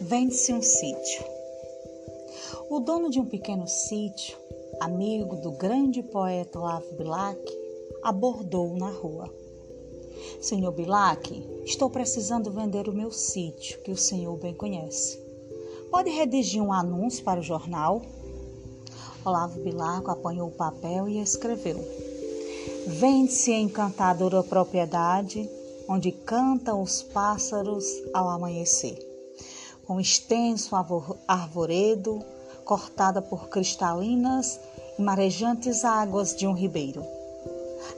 Vende-se um sítio. O dono de um pequeno sítio, amigo do grande poeta Olavo Bilac, abordou-o na rua. Senhor Bilac, estou precisando vender o meu sítio, que o senhor bem conhece. Pode redigir um anúncio para o jornal? Olavo Bilac apanhou o papel e escreveu: Vende-se encantadora propriedade onde cantam os pássaros ao amanhecer com extenso arvoredo, cortada por cristalinas e marejantes águas de um ribeiro.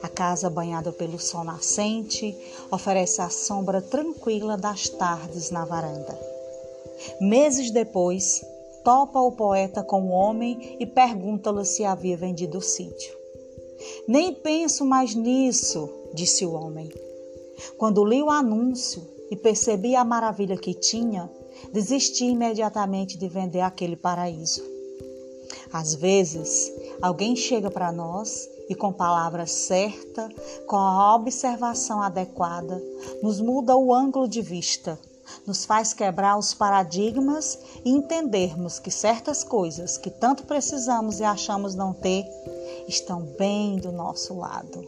A casa, banhada pelo sol nascente, oferece a sombra tranquila das tardes na varanda. Meses depois, topa o poeta com o homem e pergunta-lhe se havia vendido o sítio. Nem penso mais nisso, disse o homem. Quando li o anúncio e percebi a maravilha que tinha, desisti imediatamente de vender aquele paraíso. Às vezes, alguém chega para nós e, com palavra certa, com a observação adequada, nos muda o ângulo de vista, nos faz quebrar os paradigmas e entendermos que certas coisas que tanto precisamos e achamos não ter estão bem do nosso lado.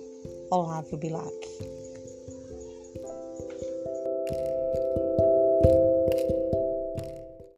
Olávio Bilac.